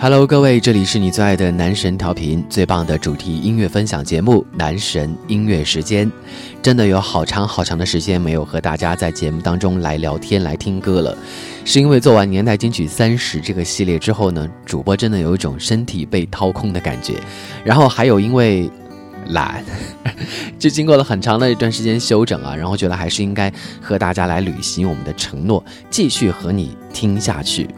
Hello，各位，这里是你最爱的男神调频，最棒的主题音乐分享节目《男神音乐时间》。真的有好长好长的时间没有和大家在节目当中来聊天、来听歌了，是因为做完年代金曲三十这个系列之后呢，主播真的有一种身体被掏空的感觉，然后还有因为懒，就经过了很长的一段时间休整啊，然后觉得还是应该和大家来履行我们的承诺，继续和你听下去。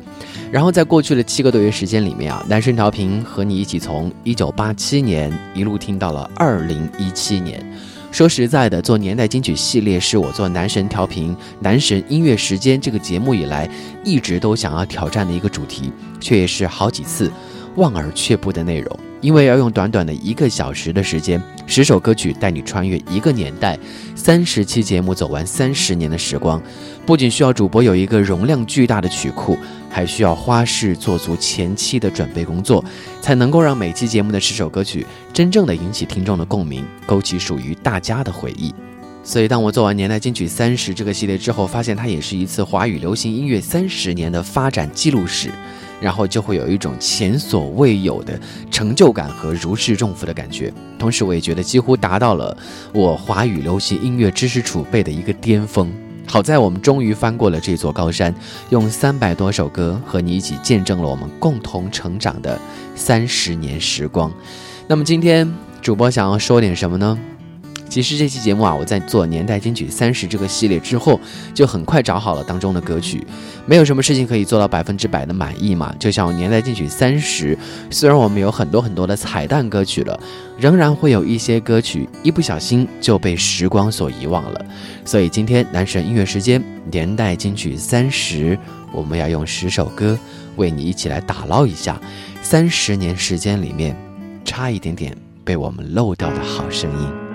然后在过去的七个多月时间里面啊，男神调频和你一起从一九八七年一路听到了二零一七年。说实在的，做年代金曲系列是我做男神调频、男神音乐时间这个节目以来一直都想要挑战的一个主题，却也是好几次望而却步的内容。因为要用短短的一个小时的时间，十首歌曲带你穿越一个年代，三十期节目走完三十年的时光，不仅需要主播有一个容量巨大的曲库，还需要花式做足前期的准备工作，才能够让每期节目的十首歌曲真正的引起听众的共鸣，勾起属于大家的回忆。所以，当我做完年代金曲三十这个系列之后，发现它也是一次华语流行音乐三十年的发展记录史。然后就会有一种前所未有的成就感和如释重负的感觉，同时我也觉得几乎达到了我华语流行音乐知识储备的一个巅峰。好在我们终于翻过了这座高山，用三百多首歌和你一起见证了我们共同成长的三十年时光。那么今天主播想要说点什么呢？其实这期节目啊，我在做年代金曲三十这个系列之后，就很快找好了当中的歌曲。没有什么事情可以做到百分之百的满意嘛。就像年代金曲三十，虽然我们有很多很多的彩蛋歌曲了，仍然会有一些歌曲一不小心就被时光所遗忘了。所以今天男神音乐时间年代金曲三十，我们要用十首歌为你一起来打捞一下三十年时间里面差一点点被我们漏掉的好声音。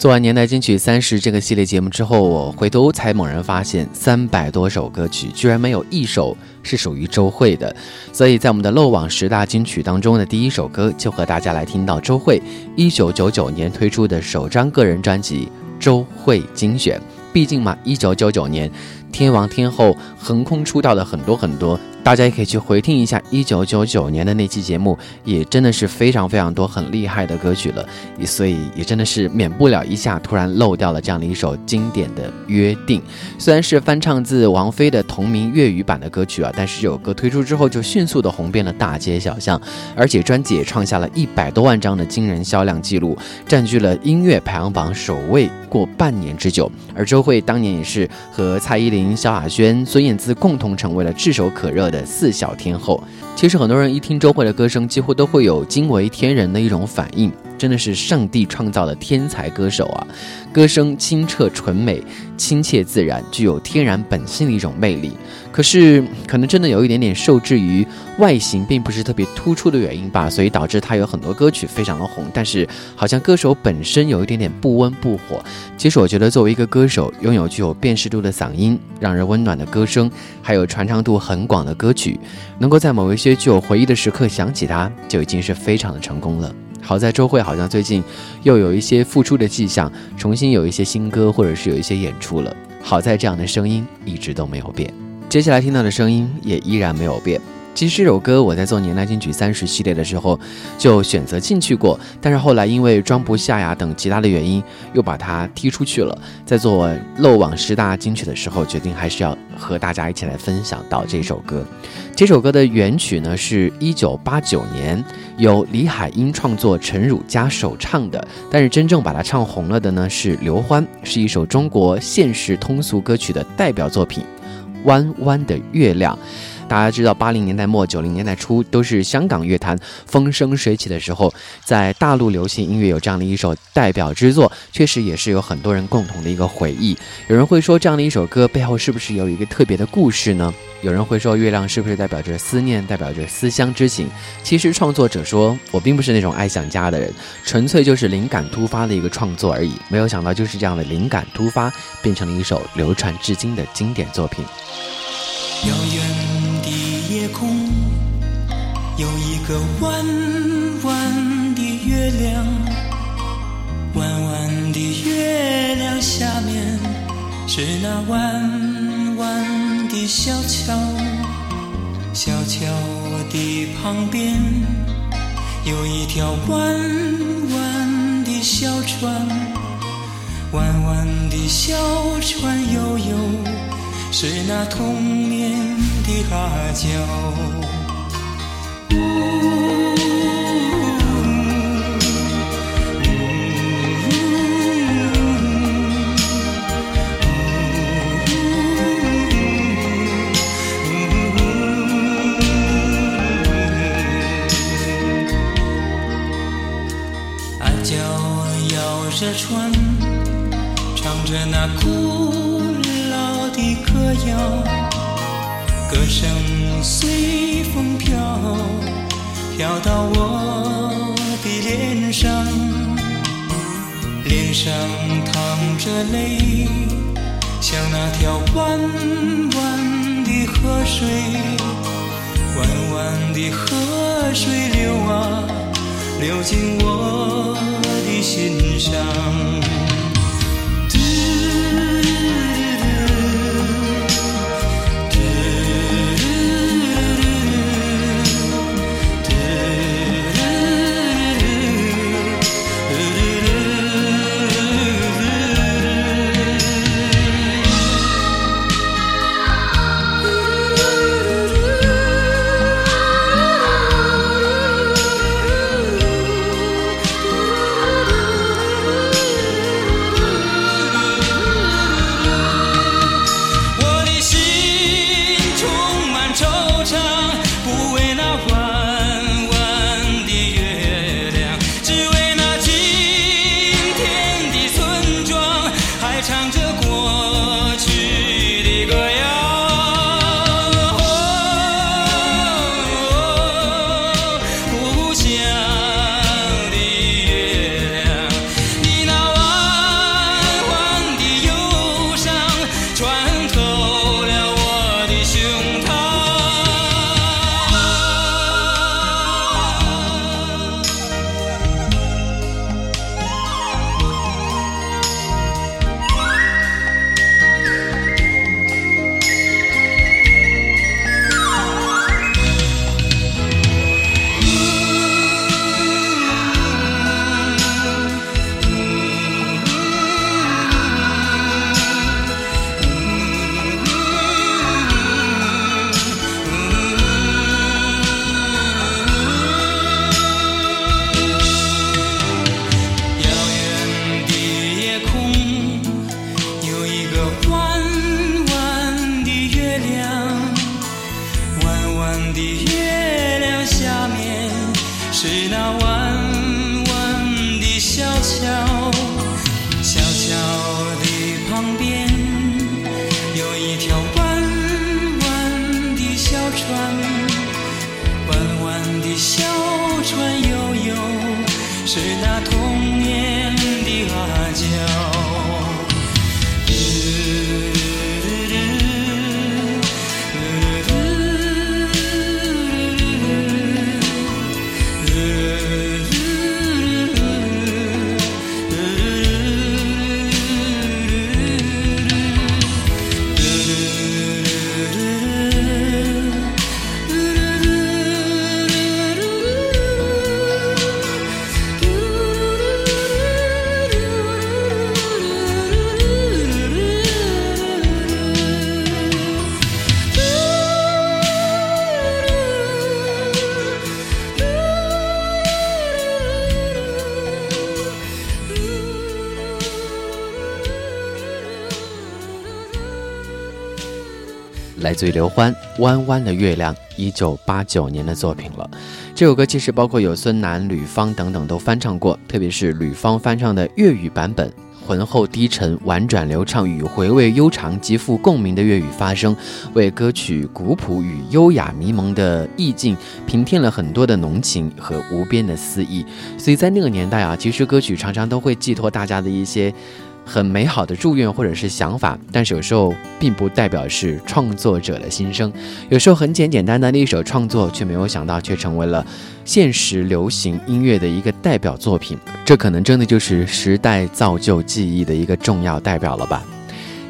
做完年代金曲三十这个系列节目之后，我回头才猛然发现，三百多首歌曲居然没有一首是属于周蕙的。所以在我们的漏网十大金曲当中的第一首歌，就和大家来听到周蕙一九九九年推出的首张个人专辑《周蕙精选》。毕竟嘛，一九九九年天王天后横空出道的很多很多，大家也可以去回听一下一九九九年的那期节目，也真的是非常非常多很厉害的歌曲了，所以也真的是免不了一下突然漏掉了这样的一首经典的《约定》。虽然是翻唱自王菲的同名粤语版的歌曲啊，但是这首歌推出之后就迅速的红遍了大街小巷，而且专辑也创下了一百多万张的惊人销量记录，占据了音乐排行榜首位过半年之久。而周蕙当年也是和蔡依林、萧亚轩、孙燕姿共同成为了炙手可热的四小天后。其实很多人一听周蕙的歌声，几乎都会有惊为天人的一种反应，真的是上帝创造的天才歌手啊！歌声清澈纯美、亲切自然，具有天然本性的一种魅力。可是可能真的有一点点受制于外形并不是特别突出的原因吧，所以导致他有很多歌曲非常的红，但是好像歌手本身有一点点不温不火。其实我觉得作为一个歌手，拥有具有辨识度的嗓音、让人温暖的歌声，还有传唱度很广的歌曲，能够在某一些具有回忆的时刻想起他，就已经是非常的成功了。好在周蕙好像最近又有一些复出的迹象，重新有一些新歌或者是有一些演出了。好在这样的声音一直都没有变。接下来听到的声音也依然没有变。其实这首歌我在做年代金曲三十系列的时候就选择进去过，但是后来因为装不下呀等其他的原因，又把它踢出去了。在做漏网十大金曲的时候，决定还是要和大家一起来分享到这首歌。这首歌的原曲呢是一九八九年由李海英创作，陈汝佳首唱的，但是真正把它唱红了的呢是刘欢，是一首中国现实通俗歌曲的代表作品。弯弯的月亮，大家知道，八零年代末九零年代初都是香港乐坛风生水起的时候，在大陆流行音乐有这样的一首代表之作，确实也是有很多人共同的一个回忆。有人会说，这样的一首歌背后是不是有一个特别的故事呢？有人会说，月亮是不是代表着思念，代表着思乡之情？其实创作者说，我并不是那种爱想家的人，纯粹就是灵感突发的一个创作而已。没有想到，就是这样的灵感突发，变成了一首流传至今的经典作品。遥远个弯弯的月亮，弯弯的月亮下面是那弯弯的小桥，小桥的旁边有一条弯弯的小船，弯弯的小船悠悠。是那童年的阿娇。呜呜呜呜呜呜呜呜呜呜呜呜呜呜呜呜呜摇着船唱着那古老的歌谣声随风飘，飘到我的脸上，脸上淌着泪，像那条弯弯的河水，弯弯的河水流啊，流进我的心上。来自于刘欢《弯弯的月亮》，一九八九年的作品了。这首歌其实包括有孙楠、吕方等等都翻唱过，特别是吕方翻唱的粤语版本，浑厚低沉、婉转流畅与回味悠长、极富共鸣的粤语发声，为歌曲古朴与优雅迷蒙的意境平添了很多的浓情和无边的诗意。所以在那个年代啊，其实歌曲常常都会寄托大家的一些。很美好的祝愿或者是想法，但是有时候并不代表是创作者的心声。有时候很简简单单的一首创作，却没有想到却成为了现实流行音乐的一个代表作品。这可能真的就是时代造就记忆的一个重要代表了吧。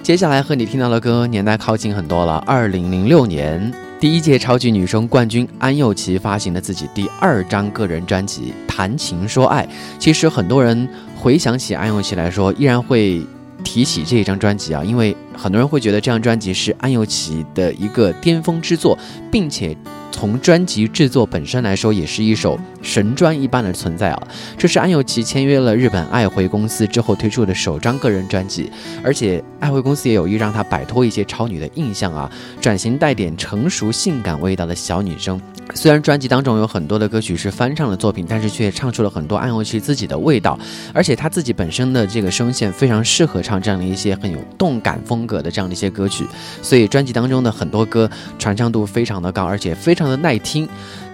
接下来和你听到的歌年代靠近很多了，二零零六年第一届超级女声冠军安又琪发行了自己第二张个人专辑《谈情说爱》。其实很多人回想起安又琪来说，依然会提起这一张专辑啊，因为很多人会觉得这张专辑是安又琪的一个巅峰之作，并且。从专辑制作本身来说，也是一首神专一般的存在啊！这是安又琪签约了日本爱回公司之后推出的首张个人专辑，而且爱回公司也有意让她摆脱一些超女的印象啊，转型带点成熟性感味道的小女生。虽然专辑当中有很多的歌曲是翻唱的作品，但是却唱出了很多安又琪自己的味道，而且她自己本身的这个声线非常适合唱这样的一些很有动感风格的这样的一些歌曲，所以专辑当中的很多歌传唱度非常的高，而且非常的耐听。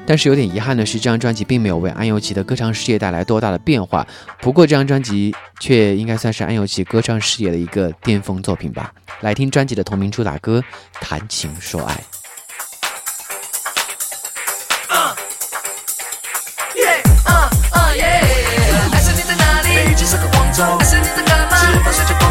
但是有点遗憾的是，这张专辑并没有为安又琪的歌唱事业带来多大的变化。不过这张专辑却应该算是安又琪歌唱事业的一个巅峰作品吧。来听专辑的同名主打歌《谈情说爱》。还是你在干嘛？是否睡觉工作？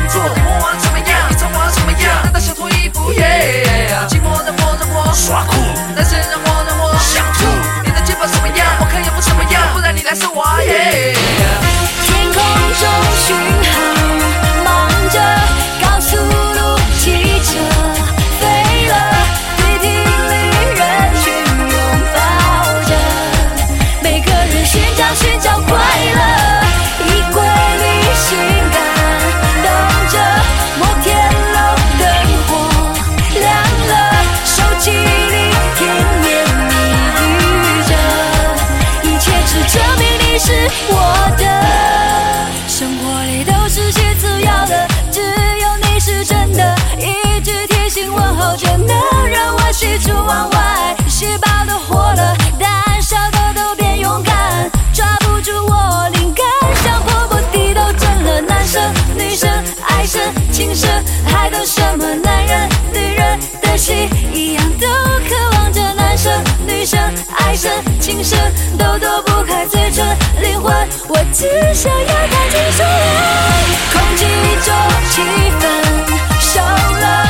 情深都躲不开嘴唇，灵魂，我只想要谈情说爱。空气中气氛少了，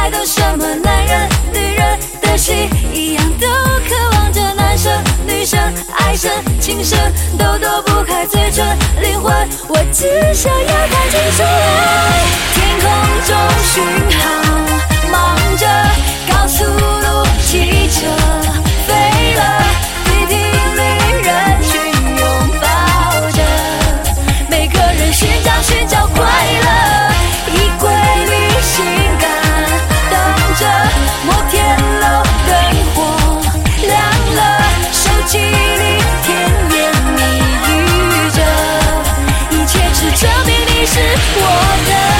爱都什么男人、女人的心，一样都渴望着男生、女生、爱神、情深，都躲不开嘴唇、灵魂。我只想要看清楚，天空中巡航，忙着告诉。我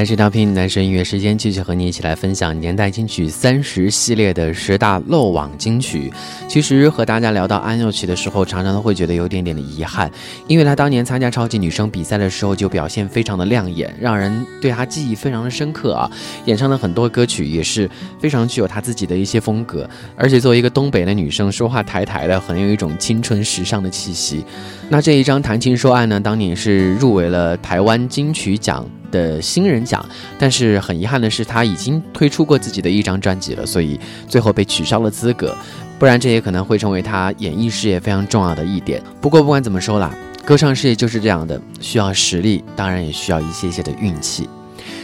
男神调频，男神音乐时间，继续和你一起来分享年代金曲三十系列的十大漏网金曲。其实和大家聊到安又琪的时候，常常都会觉得有点点的遗憾，因为她当年参加超级女声比赛的时候就表现非常的亮眼，让人对她记忆非常的深刻啊。演唱的很多歌曲也是非常具有她自己的一些风格，而且作为一个东北的女生，说话抬抬的，很有一种青春时尚的气息。那这一张《谈情说爱》呢，当年是入围了台湾金曲奖。的新人奖，但是很遗憾的是，他已经推出过自己的一张专辑了，所以最后被取消了资格。不然，这也可能会成为他演艺事业非常重要的一点。不过，不管怎么说啦，歌唱事业就是这样的，需要实力，当然也需要一些些的运气。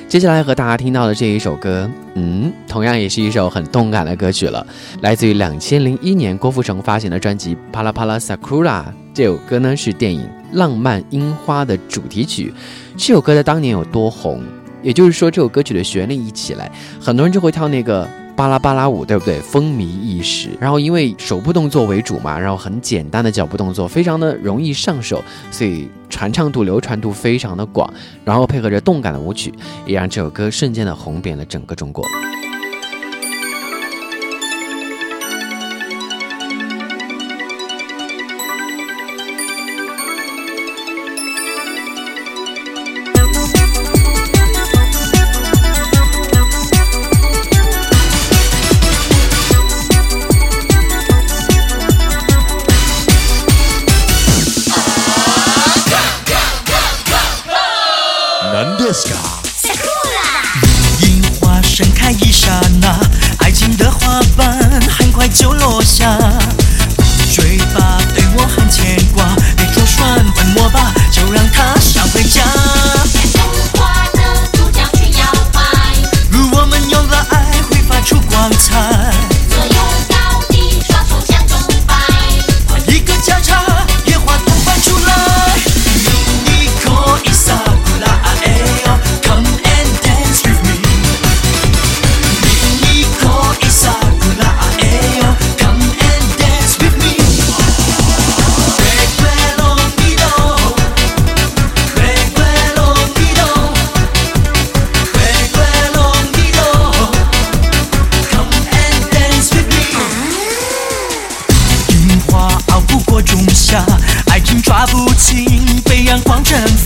接下来和大家听到的这一首歌，嗯，同样也是一首很动感的歌曲了，来自于两千零一年郭富城发行的专辑《帕拉帕拉 Sakura》。这首歌呢是电影《浪漫樱花》的主题曲。这首歌在当年有多红？也就是说，这首歌曲的旋律一起来，很多人就会跳那个巴拉巴拉舞，对不对？风靡一时。然后因为手部动作为主嘛，然后很简单的脚步动作，非常的容易上手，所以传唱度、流传度非常的广。然后配合着动感的舞曲，也让这首歌瞬间的红遍了整个中国。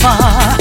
啊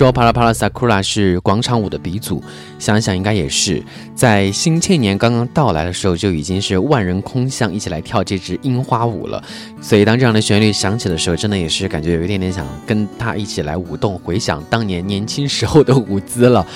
说，帕拉帕拉萨库拉是广场舞的鼻祖，想想应该也是。在新千年刚刚到来的时候，就已经是万人空巷，一起来跳这支樱花舞了。所以当这样的旋律响起的时候，真的也是感觉有一点点想跟他一起来舞动，回想当年年轻时候的舞姿了。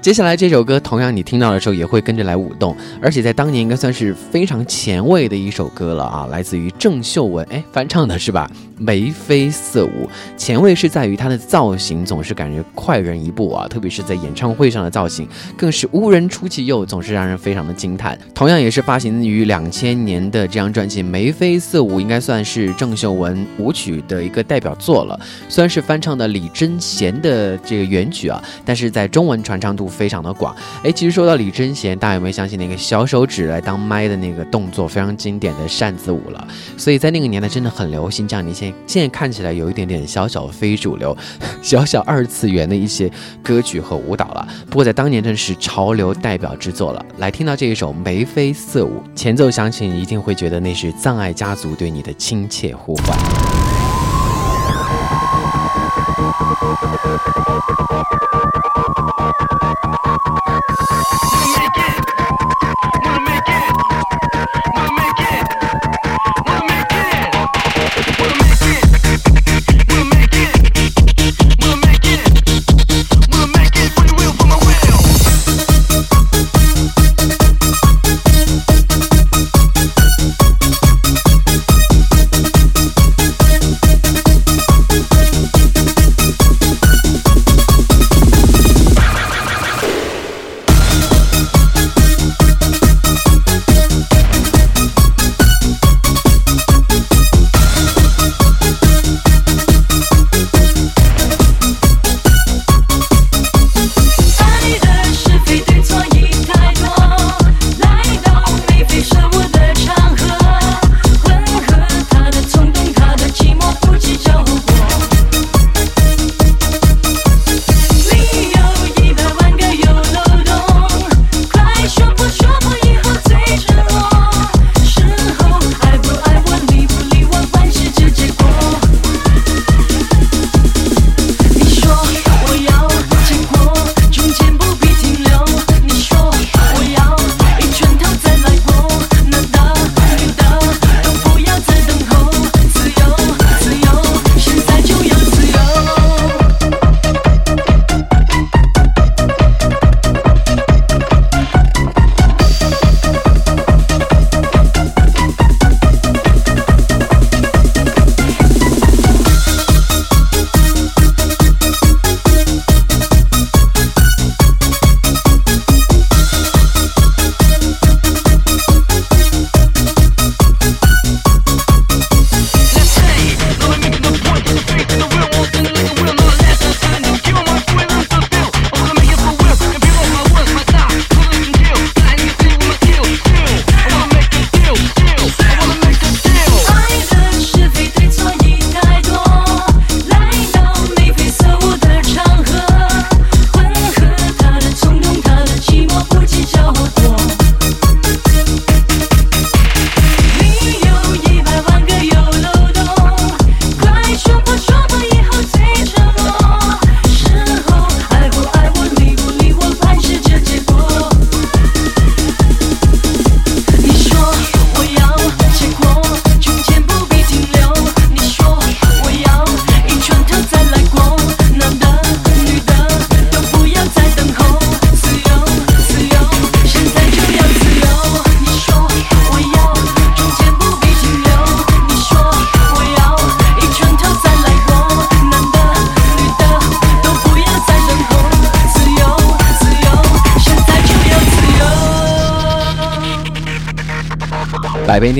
接下来这首歌，同样你听到的时候也会跟着来舞动，而且在当年应该算是非常前卫的一首歌了啊！来自于郑秀文，哎，翻唱的是吧？眉飞色舞，前卫是在于它的造型总是感觉快人一步啊，特别是在演唱会上的造型，更是无人出其右，总是让人非常的惊叹。同样也是发行于两千年的这张专辑《眉飞色舞》，应该算是郑秀文舞曲的一个代表作了。虽然是翻唱的李贞贤的这个原曲啊，但是在中文传唱度非常的广。哎，其实说到李贞贤，大家有没有想起那个小手指来当麦的那个动作，非常经典的扇子舞了？所以在那个年代真的很流行这样的一些。现在看起来有一点点小小非主流、小小二次元的一些歌曲和舞蹈了，不过在当年真是潮流代表之作了。来听到这一首眉飞色舞，前奏响起，你一定会觉得那是葬爱家族对你的亲切呼唤。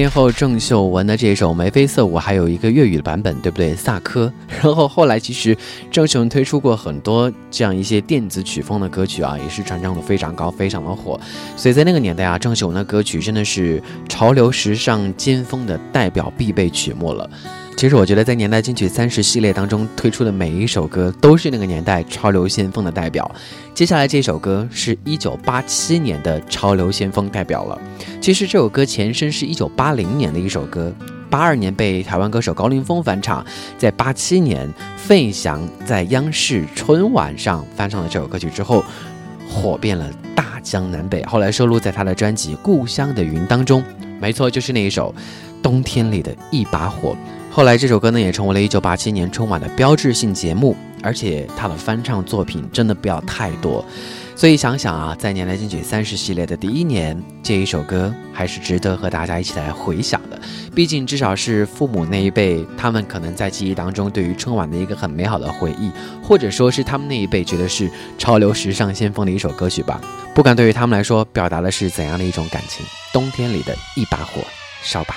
天后郑秀文的这首眉飞色舞还有一个粤语的版本，对不对？萨科。然后后来其实郑秀文推出过很多这样一些电子曲风的歌曲啊，也是传唱度非常高，非常的火。所以在那个年代啊，郑秀文的歌曲真的是潮流时尚尖峰的代表必备曲目了。其实我觉得，在年代金曲三十系列当中推出的每一首歌，都是那个年代潮流先锋的代表。接下来这首歌是一九八七年的潮流先锋代表了。其实这首歌前身是一九八零年的一首歌，八二年被台湾歌手高凌风翻唱，在八七年费翔在央视春晚上翻唱了这首歌曲之后，火遍了大江南北。后来收录在他的专辑《故乡的云》当中，没错，就是那一首《冬天里的一把火》。后来这首歌呢，也成为了一九八七年春晚的标志性节目，而且他的翻唱作品真的不要太多。所以想想啊，在年来金曲三十系列的第一年，这一首歌还是值得和大家一起来回想的。毕竟至少是父母那一辈，他们可能在记忆当中对于春晚的一个很美好的回忆，或者说是他们那一辈觉得是潮流时尚先锋的一首歌曲吧。不管对于他们来说，表达的是怎样的一种感情。冬天里的一把火，烧吧。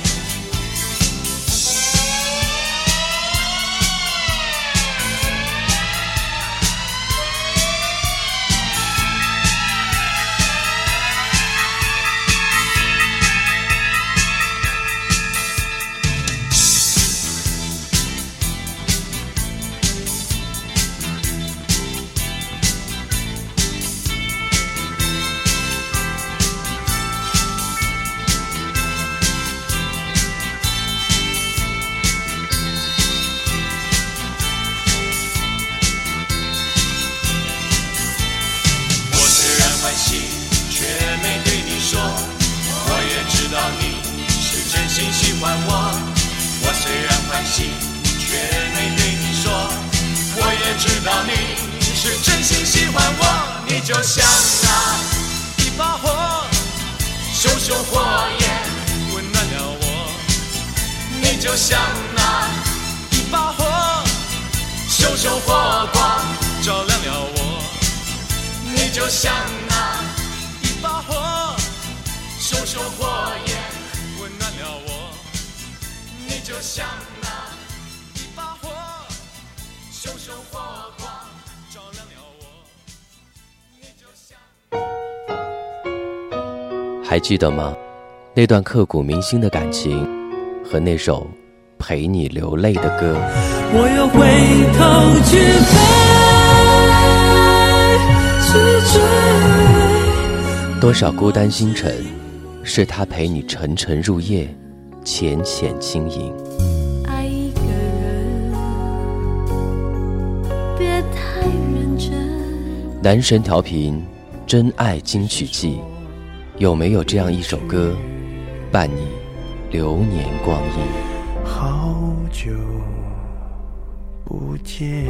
欢我。你就像那一把火，熊熊火焰温暖了我。你就像那一把火，熊熊火光照亮了我。你就像那一把火，熊熊火焰温暖了我。你就像那一把火，熊熊还记得吗？那段刻骨铭心的感情，和那首陪你流泪的歌。我又回头去飞，去追。多少孤单星辰，是他陪你沉沉入夜，浅浅轻盈。爱一个人，别太认真。男神调频，真爱金曲季，有没有这样一首歌，伴你流年光阴？好久不见。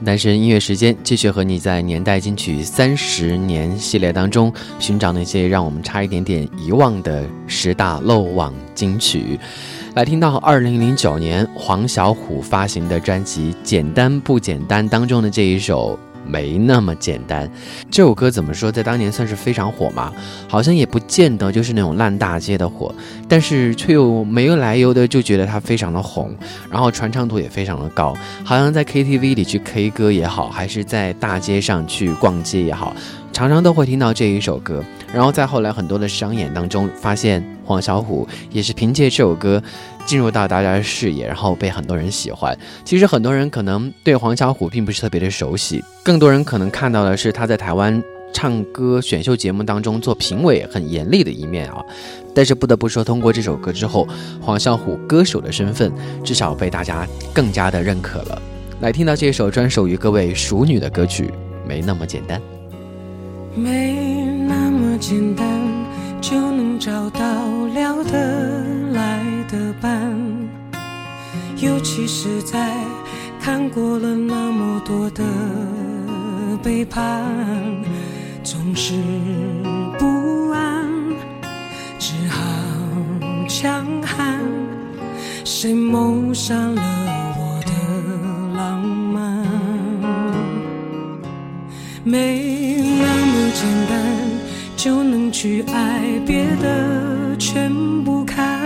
男神音乐时间继续和你在年代金曲三十年系列当中寻找那些让我们差一点点遗忘的十大漏网金曲。来听到二零零九年黄小琥发行的专辑《简单不简单》当中的这一首。没那么简单，这首歌怎么说，在当年算是非常火嘛？好像也不见得就是那种烂大街的火，但是却又没有来由的就觉得它非常的红，然后传唱度也非常的高，好像在 KTV 里去 K 歌也好，还是在大街上去逛街也好，常常都会听到这一首歌。然后在后来很多的商演当中，发现黄小琥也是凭借这首歌。进入到大家的视野，然后被很多人喜欢。其实很多人可能对黄小琥并不是特别的熟悉，更多人可能看到的是他在台湾唱歌选秀节目当中做评委很严厉的一面啊。但是不得不说，通过这首歌之后，黄小琥歌手的身份至少被大家更加的认可了。来听到这首专属于各位熟女的歌曲，没那么简单，没那么简单就能找到聊得来。的伴，尤其是在看过了那么多的背叛，总是不安，只好强悍。谁谋杀了我的浪漫？没那么简单就能去爱，别的全不看。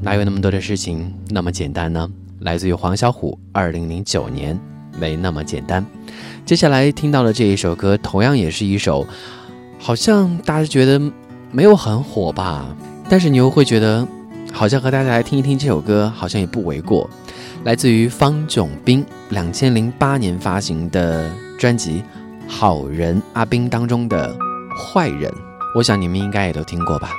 哪有那么多的事情那么简单呢？来自于黄小琥，二零零九年，没那么简单。接下来听到的这一首歌，同样也是一首，好像大家觉得没有很火吧，但是你又会觉得，好像和大家来听一听这首歌，好像也不为过。来自于方炯斌，两千零八年发行的专辑《好人阿斌》当中的《坏人》，我想你们应该也都听过吧。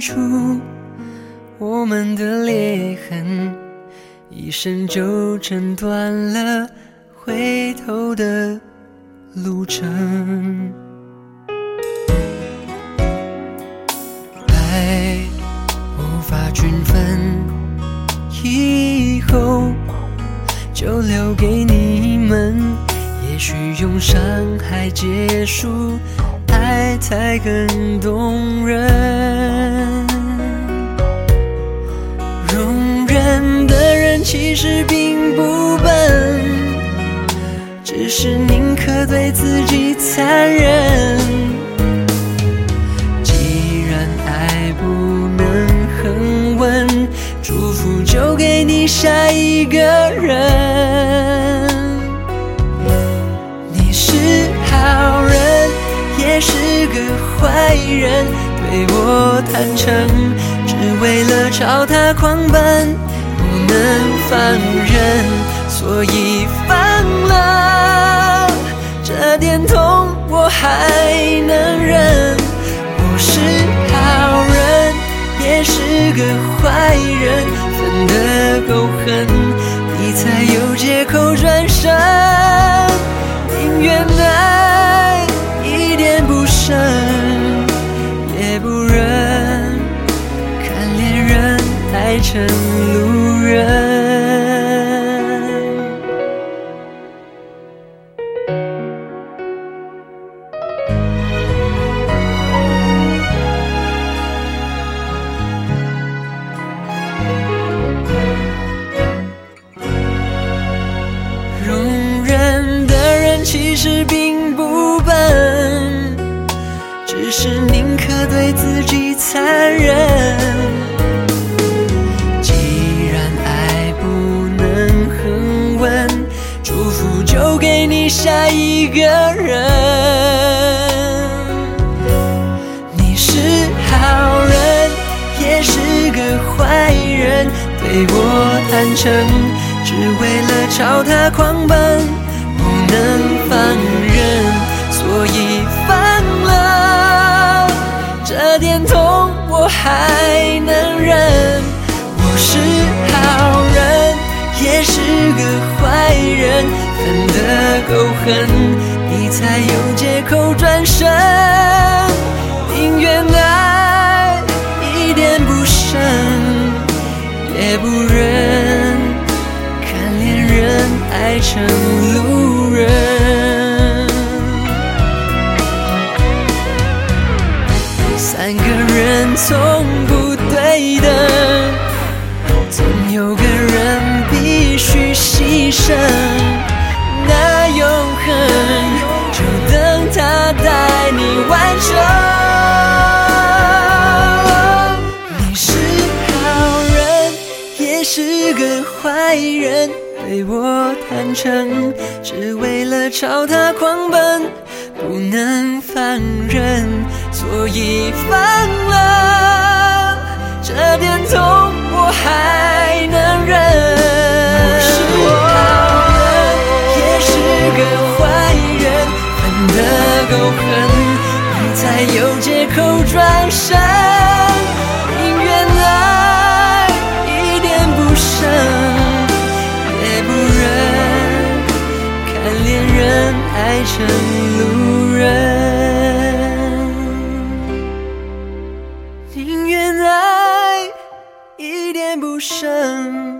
出我们的裂痕，一生就斩断了回头的路程。爱无法均分，以后就留给你们。也许用伤害结束，爱才更动人。容忍的人其实并不笨，只是宁可对自己残忍。既然爱不能恒温，祝福就给你下一个人。人，对我坦诚，只为了朝他狂奔，不能放任，所以放了。这点痛我还能忍，我是好人，也是个坏人，分得够狠，你才有借口转身。宁愿爱爱成路。一个人。你是好人，也是个坏人，对我坦诚。只为了朝他狂奔，恨，你才有借口转身。宁愿爱一点不深，也不忍看。恋人爱成路成只为了朝他狂奔不能放任所以放了。这点痛我还能忍。是好人也是个坏人分得够狠你才有借口转身爱成路人，宁愿爱一点不深，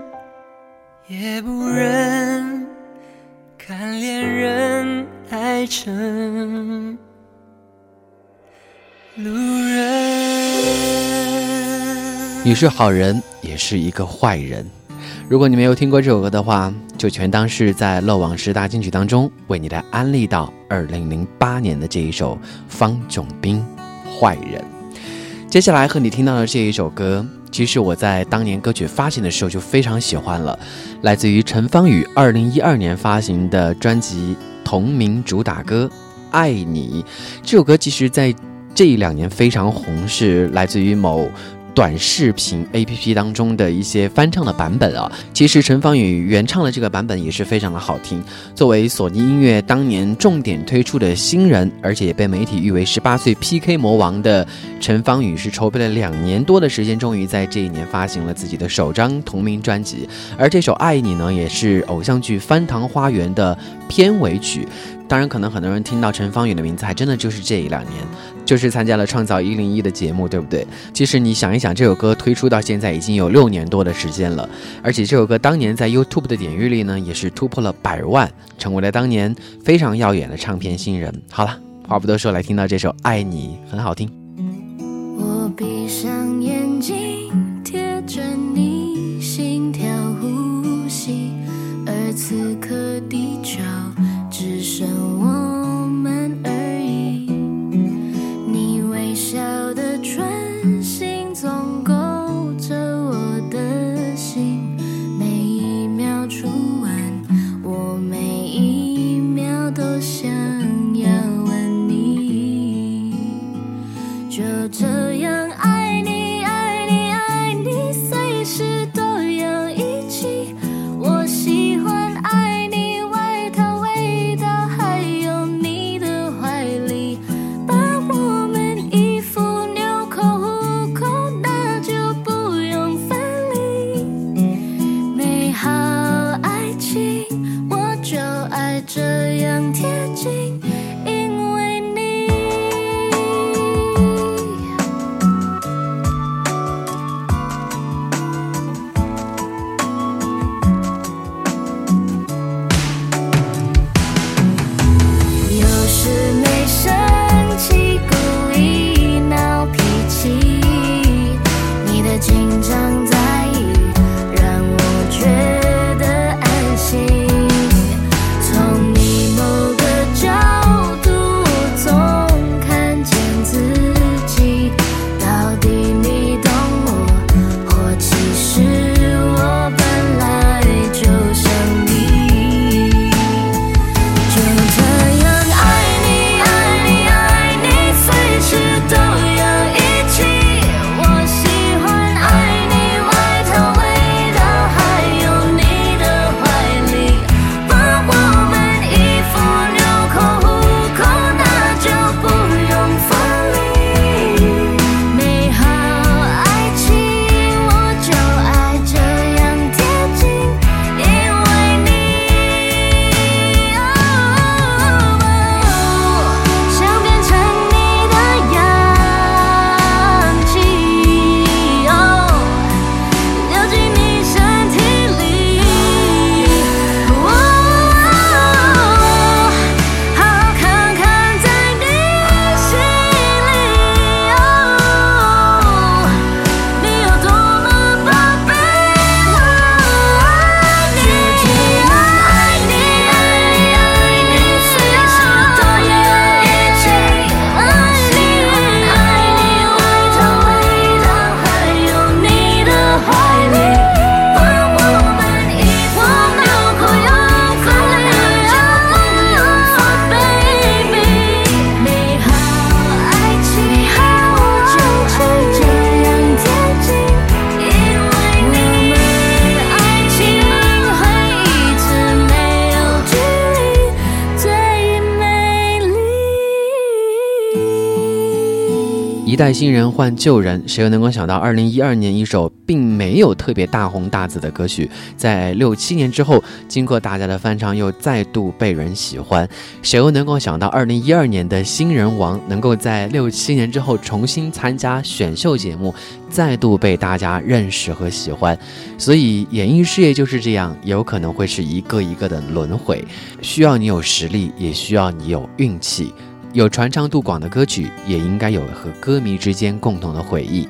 也不忍看恋人爱成路人。你是好人，也是一个坏人。如果你没有听过这首歌的话，就全当是在《漏网十大金曲》当中为你来安利到2008年的这一首方炯斌《坏人》。接下来和你听到的这一首歌，其实我在当年歌曲发行的时候就非常喜欢了，来自于陈芳语2012年发行的专辑同名主打歌《爱你》。这首歌其实在这一两年非常红，是来自于某。短视频 A P P 当中的一些翻唱的版本啊，其实陈芳语原唱的这个版本也是非常的好听。作为索尼音乐当年重点推出的新人，而且也被媒体誉为十八岁 P K 魔王的陈芳语，是筹备了两年多的时间，终于在这一年发行了自己的首张同名专辑。而这首《爱你》呢，也是偶像剧《翻糖花园》的片尾曲。当然，可能很多人听到陈芳语的名字，还真的就是这一两年，就是参加了《创造一零一》的节目，对不对？其实你想一想，这首歌推出到现在已经有六年多的时间了，而且这首歌当年在 YouTube 的点阅率呢，也是突破了百万，成为了当年非常耀眼的唱片新人。好了，话不多说，来听到这首《爱你》，很好听。我闭上代新人换旧人，谁又能够想到，二零一二年一首并没有特别大红大紫的歌曲，在六七年之后，经过大家的翻唱，又再度被人喜欢。谁又能够想到，二零一二年的新人王，能够在六七年之后重新参加选秀节目，再度被大家认识和喜欢？所以，演艺事业就是这样，有可能会是一个一个的轮回，需要你有实力，也需要你有运气。有传唱度广的歌曲，也应该有和歌迷之间共同的回忆。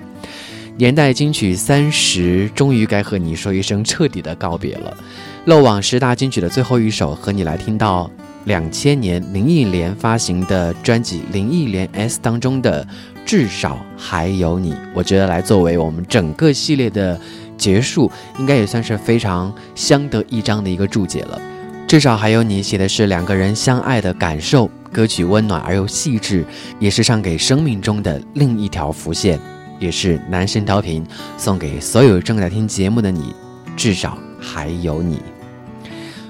年代金曲三十，终于该和你说一声彻底的告别了。漏网十大金曲的最后一首，和你来听到两千年林忆莲发行的专辑《林忆莲 S》当中的《至少还有你》，我觉得来作为我们整个系列的结束，应该也算是非常相得益彰的一个注解了。至少还有你写的是两个人相爱的感受。歌曲温暖而又细致，也是唱给生命中的另一条浮线，也是男神调频送给所有正在听节目的你。至少还有你。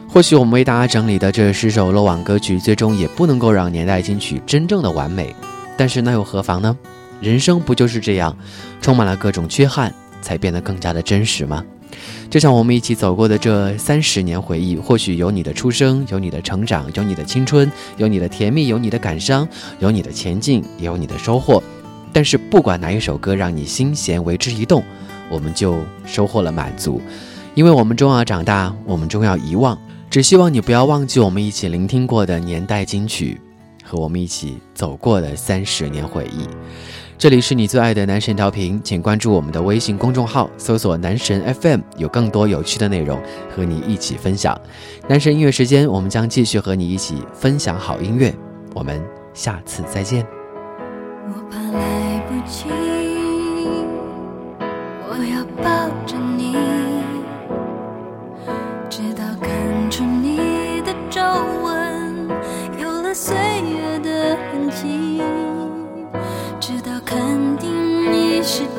或许我们为大家整理的这十首漏网歌曲，最终也不能够让年代金曲真正的完美，但是那又何妨呢？人生不就是这样，充满了各种缺憾，才变得更加的真实吗？就像我们一起走过的这三十年回忆，或许有你的出生，有你的成长，有你的青春，有你的甜蜜，有你的感伤，有你的前进，也有你的收获。但是不管哪一首歌让你心弦为之一动，我们就收获了满足，因为我们终要长大，我们终要遗忘。只希望你不要忘记我们一起聆听过的年代金曲，和我们一起走过的三十年回忆。这里是你最爱的男神调频，请关注我们的微信公众号，搜索“男神 FM”，有更多有趣的内容和你一起分享。男神音乐时间，我们将继续和你一起分享好音乐。我们下次再见。我怕来不及，我要抱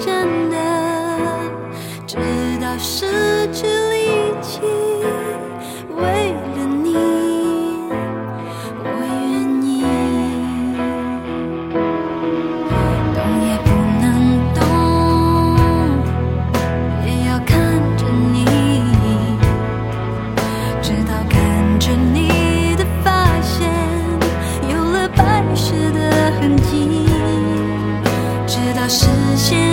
真的，直到失去力气，为了你，我愿意。动也不能动，也要看着你，直到看着你的发线有了白雪的痕迹。直到视线